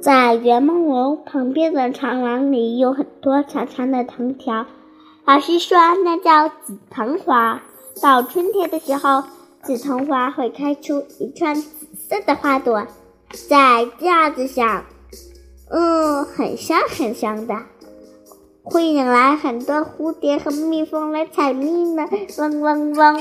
在圆梦楼旁边的长廊里有很多长长的藤条。老师说那叫紫藤花。到春天的时候紫藤花会开出一串紫色的花朵在架子上嗯很香很香的。会引来很多蝴蝶和蜜蜂来采蜜呢嗡嗡嗡。